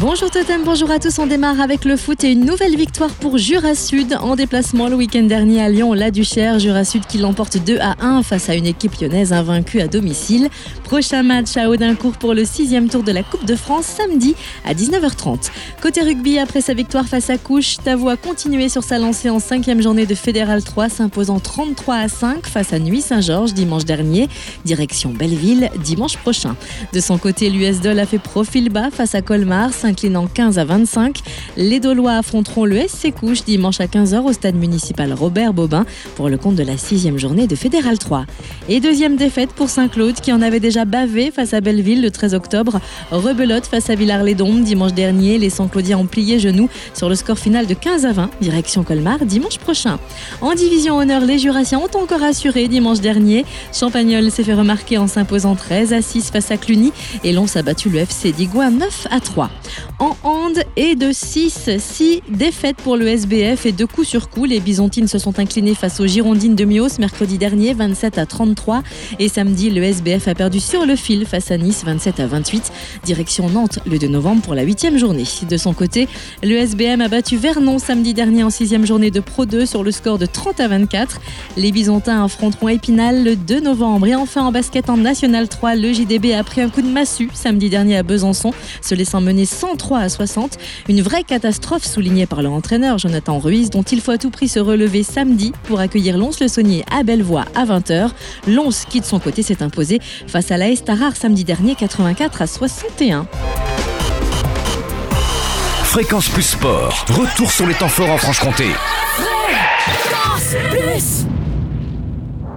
Bonjour Totem, bonjour à tous. On démarre avec le foot et une nouvelle victoire pour Jura Sud en déplacement le week-end dernier à Lyon, la Duchère. Jura Sud qui l'emporte 2 à 1 face à une équipe lyonnaise invaincue à domicile. Prochain match à Audincourt pour le sixième tour de la Coupe de France samedi à 19h30. Côté rugby, après sa victoire face à Couche, Tavo a continué sur sa lancée en cinquième journée de Fédéral 3, s'imposant 33 à 5 face à Nuit Saint-Georges dimanche dernier. Direction Belleville dimanche prochain. De son côté, l'US Dol a fait profil bas face à Colmar inclinant 15 à 25. Les Dolois affronteront le SC Couche dimanche à 15h au stade municipal Robert Bobin pour le compte de la sixième journée de Fédéral 3. Et deuxième défaite pour Saint-Claude qui en avait déjà bavé face à Belleville le 13 octobre. Rebelote face à Villars-les-Dombes dimanche dernier. Les Saint-Claudiens ont plié genoux sur le score final de 15 à 20, direction Colmar dimanche prochain. En division honneur, les Jurassiens ont encore assuré dimanche dernier. Champagnol s'est fait remarquer en s'imposant 13 à 6 face à Cluny et l'on battu le FC Digoin 9 à 3 en hand et de 6. 6 défaites pour le SBF et de coup sur coup. Les Byzantines se sont inclinées face aux Girondines de Mios mercredi dernier, 27 à 33. Et samedi, le SBF a perdu sur le fil face à Nice, 27 à 28. Direction Nantes le 2 novembre pour la huitième journée. De son côté, le SBM a battu Vernon samedi dernier en sixième journée de Pro 2 sur le score de 30 à 24. Les Byzantins affronteront Épinal le 2 novembre. Et enfin en basket en National 3, le JDB a pris un coup de massue samedi dernier à Besançon, se laissant mener 103 à 60. Une vraie catastrophe soulignée par leur entraîneur Jonathan Ruiz, dont il faut à tout prix se relever samedi pour accueillir Lons-le-Saunier à Bellevoie à 20h. Lons, qui de son côté s'est imposé face à la Estarar samedi dernier 84 à 61. Fréquence plus sport. Retour sur les temps forts en Franche-Comté. Fréquence plus